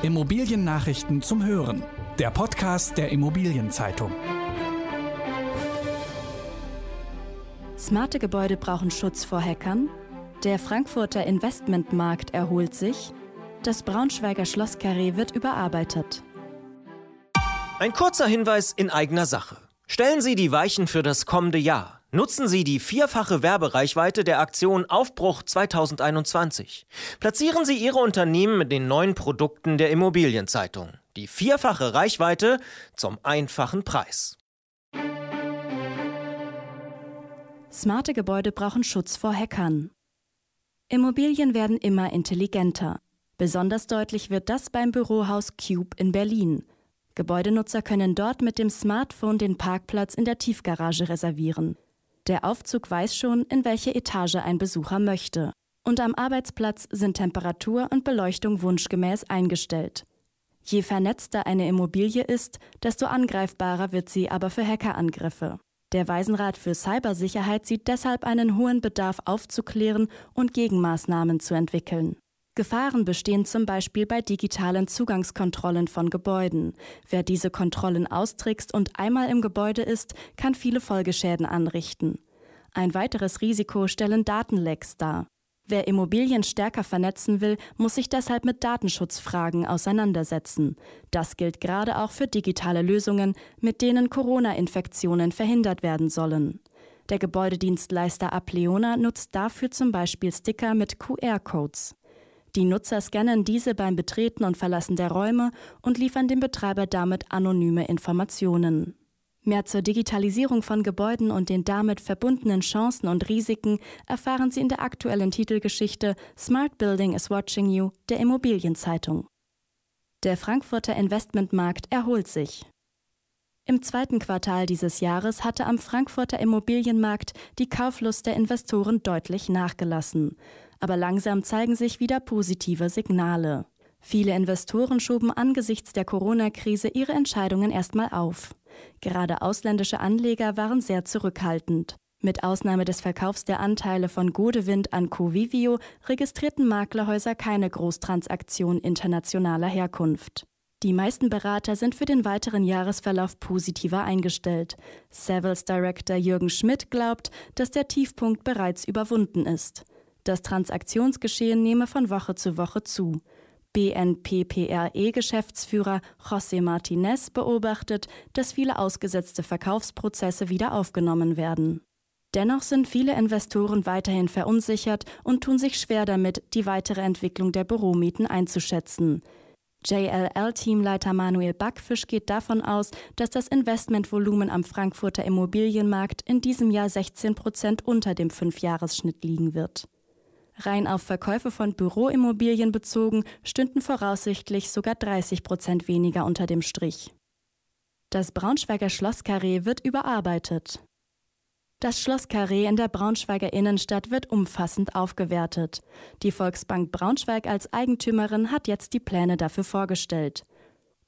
Immobiliennachrichten zum Hören. Der Podcast der Immobilienzeitung. Smarte Gebäude brauchen Schutz vor Hackern. Der Frankfurter Investmentmarkt erholt sich. Das Braunschweiger Schlosskarree wird überarbeitet. Ein kurzer Hinweis in eigener Sache. Stellen Sie die Weichen für das kommende Jahr. Nutzen Sie die vierfache Werbereichweite der Aktion Aufbruch 2021. Platzieren Sie Ihre Unternehmen mit den neuen Produkten der Immobilienzeitung. Die vierfache Reichweite zum einfachen Preis. Smarte Gebäude brauchen Schutz vor Hackern. Immobilien werden immer intelligenter. Besonders deutlich wird das beim Bürohaus Cube in Berlin. Gebäudenutzer können dort mit dem Smartphone den Parkplatz in der Tiefgarage reservieren. Der Aufzug weiß schon, in welche Etage ein Besucher möchte. Und am Arbeitsplatz sind Temperatur und Beleuchtung wunschgemäß eingestellt. Je vernetzter eine Immobilie ist, desto angreifbarer wird sie aber für Hackerangriffe. Der Waisenrat für Cybersicherheit sieht deshalb einen hohen Bedarf aufzuklären und Gegenmaßnahmen zu entwickeln. Gefahren bestehen zum Beispiel bei digitalen Zugangskontrollen von Gebäuden. Wer diese Kontrollen austrickst und einmal im Gebäude ist, kann viele Folgeschäden anrichten. Ein weiteres Risiko stellen Datenlecks dar. Wer Immobilien stärker vernetzen will, muss sich deshalb mit Datenschutzfragen auseinandersetzen. Das gilt gerade auch für digitale Lösungen, mit denen Corona-Infektionen verhindert werden sollen. Der Gebäudedienstleister Apleona nutzt dafür zum Beispiel Sticker mit QR-Codes. Die Nutzer scannen diese beim Betreten und Verlassen der Räume und liefern dem Betreiber damit anonyme Informationen. Mehr zur Digitalisierung von Gebäuden und den damit verbundenen Chancen und Risiken erfahren Sie in der aktuellen Titelgeschichte Smart Building is Watching You der Immobilienzeitung. Der Frankfurter Investmentmarkt erholt sich. Im zweiten Quartal dieses Jahres hatte am Frankfurter Immobilienmarkt die Kauflust der Investoren deutlich nachgelassen aber langsam zeigen sich wieder positive Signale. Viele Investoren schoben angesichts der Corona-Krise ihre Entscheidungen erstmal auf. Gerade ausländische Anleger waren sehr zurückhaltend. Mit Ausnahme des Verkaufs der Anteile von Godewind an Covivio registrierten Maklerhäuser keine Großtransaktion internationaler Herkunft. Die meisten Berater sind für den weiteren Jahresverlauf positiver eingestellt. Savills Director Jürgen Schmidt glaubt, dass der Tiefpunkt bereits überwunden ist. Das Transaktionsgeschehen nehme von Woche zu Woche zu. BNPPRE-Geschäftsführer José Martinez beobachtet, dass viele ausgesetzte Verkaufsprozesse wieder aufgenommen werden. Dennoch sind viele Investoren weiterhin verunsichert und tun sich schwer damit, die weitere Entwicklung der Büromieten einzuschätzen. JLL-Teamleiter Manuel Backfisch geht davon aus, dass das Investmentvolumen am Frankfurter Immobilienmarkt in diesem Jahr 16 Prozent unter dem Fünfjahresschnitt liegen wird. Rein auf Verkäufe von Büroimmobilien bezogen stünden voraussichtlich sogar 30 Prozent weniger unter dem Strich. Das Braunschweiger Schlosskarree wird überarbeitet. Das Schlosskarree in der Braunschweiger Innenstadt wird umfassend aufgewertet. Die Volksbank Braunschweig als Eigentümerin hat jetzt die Pläne dafür vorgestellt.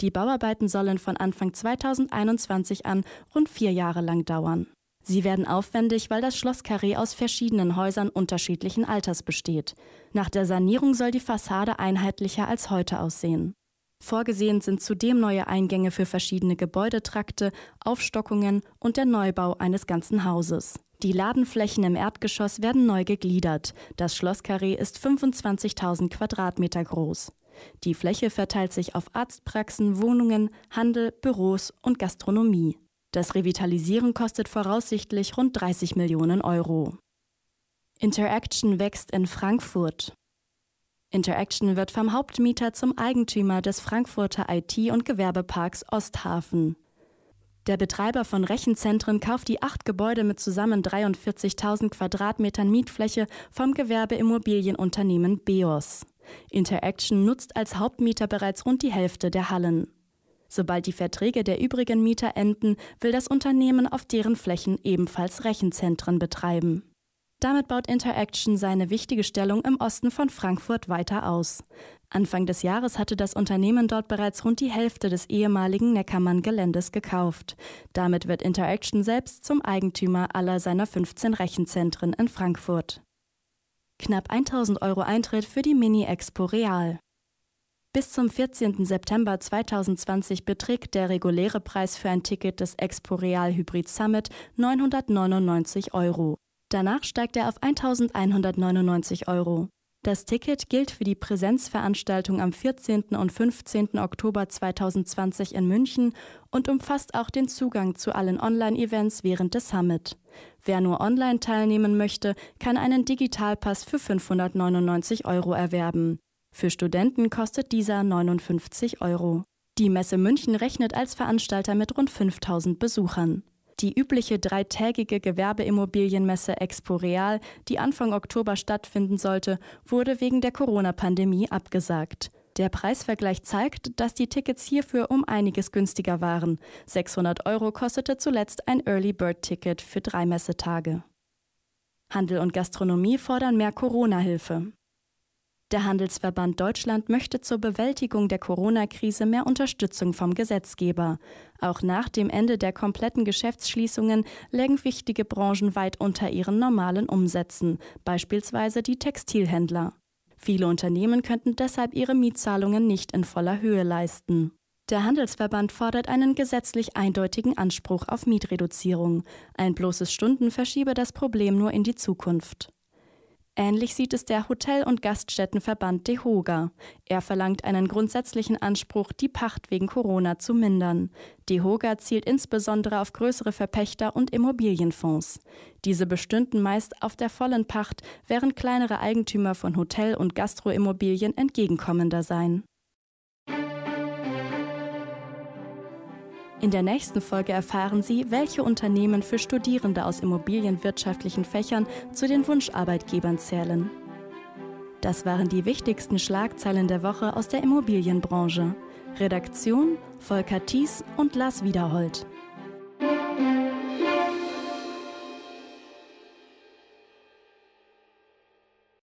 Die Bauarbeiten sollen von Anfang 2021 an rund vier Jahre lang dauern. Sie werden aufwendig, weil das Schloss Carré aus verschiedenen Häusern unterschiedlichen Alters besteht. Nach der Sanierung soll die Fassade einheitlicher als heute aussehen. Vorgesehen sind zudem neue Eingänge für verschiedene Gebäudetrakte, Aufstockungen und der Neubau eines ganzen Hauses. Die Ladenflächen im Erdgeschoss werden neu gegliedert. Das Schlosskarree ist 25.000 Quadratmeter groß. Die Fläche verteilt sich auf Arztpraxen, Wohnungen, Handel, Büros und Gastronomie. Das Revitalisieren kostet voraussichtlich rund 30 Millionen Euro. Interaction wächst in Frankfurt. Interaction wird vom Hauptmieter zum Eigentümer des Frankfurter IT- und Gewerbeparks Osthafen. Der Betreiber von Rechenzentren kauft die acht Gebäude mit zusammen 43.000 Quadratmetern Mietfläche vom Gewerbeimmobilienunternehmen BEOS. Interaction nutzt als Hauptmieter bereits rund die Hälfte der Hallen. Sobald die Verträge der übrigen Mieter enden, will das Unternehmen auf deren Flächen ebenfalls Rechenzentren betreiben. Damit baut Interaction seine wichtige Stellung im Osten von Frankfurt weiter aus. Anfang des Jahres hatte das Unternehmen dort bereits rund die Hälfte des ehemaligen Neckermann-Geländes gekauft. Damit wird Interaction selbst zum Eigentümer aller seiner 15 Rechenzentren in Frankfurt. Knapp 1000 Euro Eintritt für die Mini-Expo Real. Bis zum 14. September 2020 beträgt der reguläre Preis für ein Ticket des Expo Real Hybrid Summit 999 Euro. Danach steigt er auf 1199 Euro. Das Ticket gilt für die Präsenzveranstaltung am 14. und 15. Oktober 2020 in München und umfasst auch den Zugang zu allen Online-Events während des Summit. Wer nur online teilnehmen möchte, kann einen Digitalpass für 599 Euro erwerben. Für Studenten kostet dieser 59 Euro. Die Messe München rechnet als Veranstalter mit rund 5000 Besuchern. Die übliche dreitägige Gewerbeimmobilienmesse Expo Real, die Anfang Oktober stattfinden sollte, wurde wegen der Corona-Pandemie abgesagt. Der Preisvergleich zeigt, dass die Tickets hierfür um einiges günstiger waren. 600 Euro kostete zuletzt ein Early Bird Ticket für drei Messetage. Handel und Gastronomie fordern mehr Corona-Hilfe. Der Handelsverband Deutschland möchte zur Bewältigung der Corona-Krise mehr Unterstützung vom Gesetzgeber. Auch nach dem Ende der kompletten Geschäftsschließungen lägen wichtige Branchen weit unter ihren normalen Umsätzen, beispielsweise die Textilhändler. Viele Unternehmen könnten deshalb ihre Mietzahlungen nicht in voller Höhe leisten. Der Handelsverband fordert einen gesetzlich eindeutigen Anspruch auf Mietreduzierung. Ein bloßes Stunden verschiebe das Problem nur in die Zukunft. Ähnlich sieht es der Hotel- und Gaststättenverband DEHOGA. Er verlangt einen grundsätzlichen Anspruch, die Pacht wegen Corona zu mindern. DEHOGA zielt insbesondere auf größere Verpächter und Immobilienfonds. Diese bestünden meist auf der vollen Pacht, während kleinere Eigentümer von Hotel- und Gastroimmobilien entgegenkommender seien. In der nächsten Folge erfahren Sie, welche Unternehmen für Studierende aus immobilienwirtschaftlichen Fächern zu den Wunscharbeitgebern zählen. Das waren die wichtigsten Schlagzeilen der Woche aus der Immobilienbranche. Redaktion Volker Thies und Lars Wiederhold.